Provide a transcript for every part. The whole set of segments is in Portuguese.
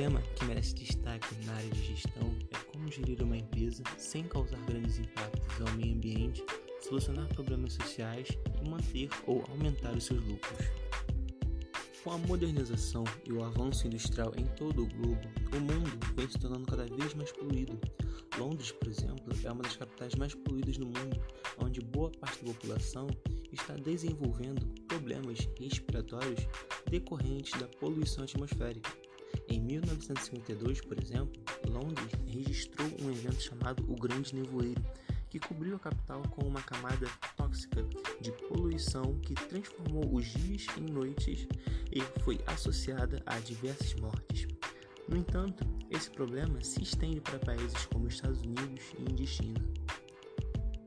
tema que merece destaque na área de gestão é como gerir uma empresa sem causar grandes impactos ao meio ambiente, solucionar problemas sociais e manter ou aumentar os seus lucros. Com a modernização e o avanço industrial em todo o globo, o mundo vem se tornando cada vez mais poluído. Londres, por exemplo, é uma das capitais mais poluídas do mundo, onde boa parte da população está desenvolvendo problemas respiratórios decorrentes da poluição atmosférica. Em 1952, por exemplo, Londres registrou um evento chamado o Grande Nevoeiro, que cobriu a capital com uma camada tóxica de poluição que transformou os dias em noites e foi associada a diversas mortes. No entanto, esse problema se estende para países como Estados Unidos e Índia e China.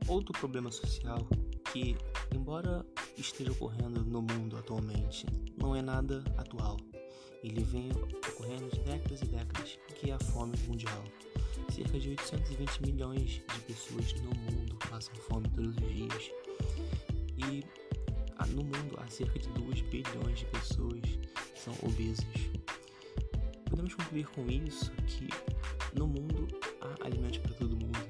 Outro problema social que, embora esteja ocorrendo no mundo atualmente, não é nada atual. Ele vem ocorrendo de décadas e décadas, que é a fome mundial. Cerca de 820 milhões de pessoas no mundo passam fome todos os dias. E no mundo há cerca de 2 bilhões de pessoas que são obesas. Podemos concluir com isso que no mundo há alimentos para todo mundo,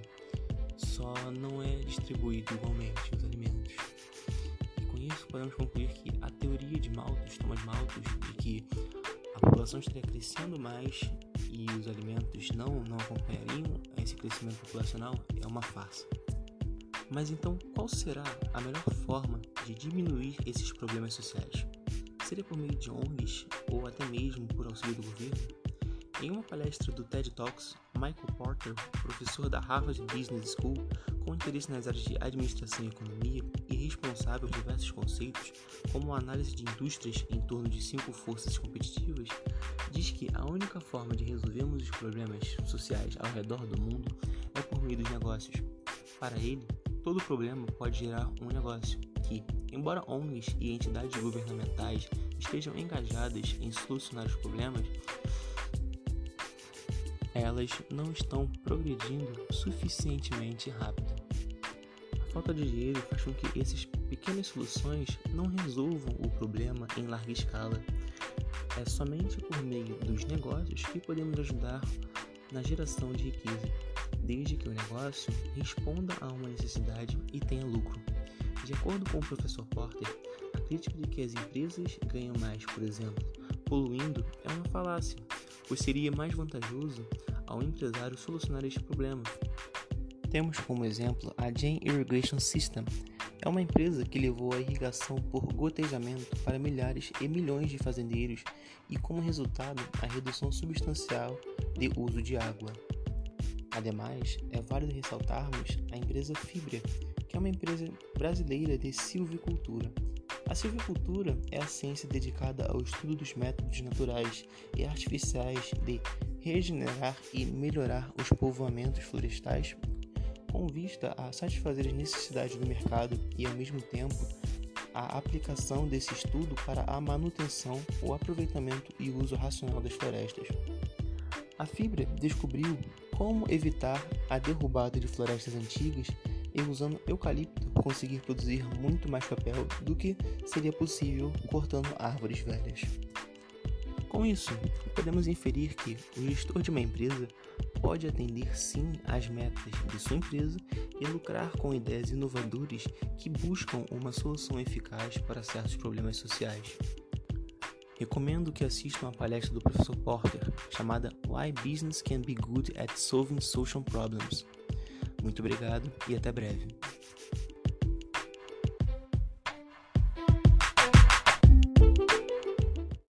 só não é distribuído igualmente os alimentos. E com isso podemos concluir que a teoria de Malthus, Thomas Malthus, de que população estaria crescendo mais e os alimentos não, não acompanhariam esse crescimento populacional é uma farsa. Mas então, qual será a melhor forma de diminuir esses problemas sociais? Seria por meio de ONGs ou até mesmo por auxílio do governo? Em uma palestra do TED Talks, Michael Porter, professor da Harvard Business School com interesse nas áreas de administração e economia e responsável por diversos conceitos, como a análise de indústrias em torno de cinco forças competitivas, diz que a única forma de resolvermos os problemas sociais ao redor do mundo é por meio dos negócios. Para ele, todo problema pode gerar um negócio que, embora ONGs e entidades governamentais estejam engajadas em solucionar os problemas, elas não estão progredindo suficientemente rápido. A falta de dinheiro faz com que essas pequenas soluções não resolvam o problema em larga escala. É somente por meio dos negócios que podemos ajudar na geração de riqueza, desde que o negócio responda a uma necessidade e tenha lucro. De acordo com o professor Porter, a crítica de que as empresas ganham mais, por exemplo, poluindo, é uma falácia pois seria mais vantajoso ao empresário solucionar este problema. Temos como exemplo a Jane Irrigation System. É uma empresa que levou a irrigação por gotejamento para milhares e milhões de fazendeiros e, como resultado, a redução substancial de uso de água. Ademais, é válido ressaltarmos a empresa Fibria, que é uma empresa brasileira de silvicultura a silvicultura é a ciência dedicada ao estudo dos métodos naturais e artificiais de regenerar e melhorar os povoamentos florestais com vista a satisfazer as necessidades do mercado e, ao mesmo tempo, a aplicação desse estudo para a manutenção, o aproveitamento e uso racional das florestas. A Fibra descobriu como evitar a derrubada de florestas antigas e usando eucalipto conseguir produzir muito mais papel do que seria possível cortando árvores velhas. Com isso, podemos inferir que o gestor de uma empresa pode atender sim às metas de sua empresa e lucrar com ideias inovadoras que buscam uma solução eficaz para certos problemas sociais. Recomendo que assistam a palestra do professor Porter chamada Why Business Can Be Good at Solving Social Problems muito obrigado e até breve.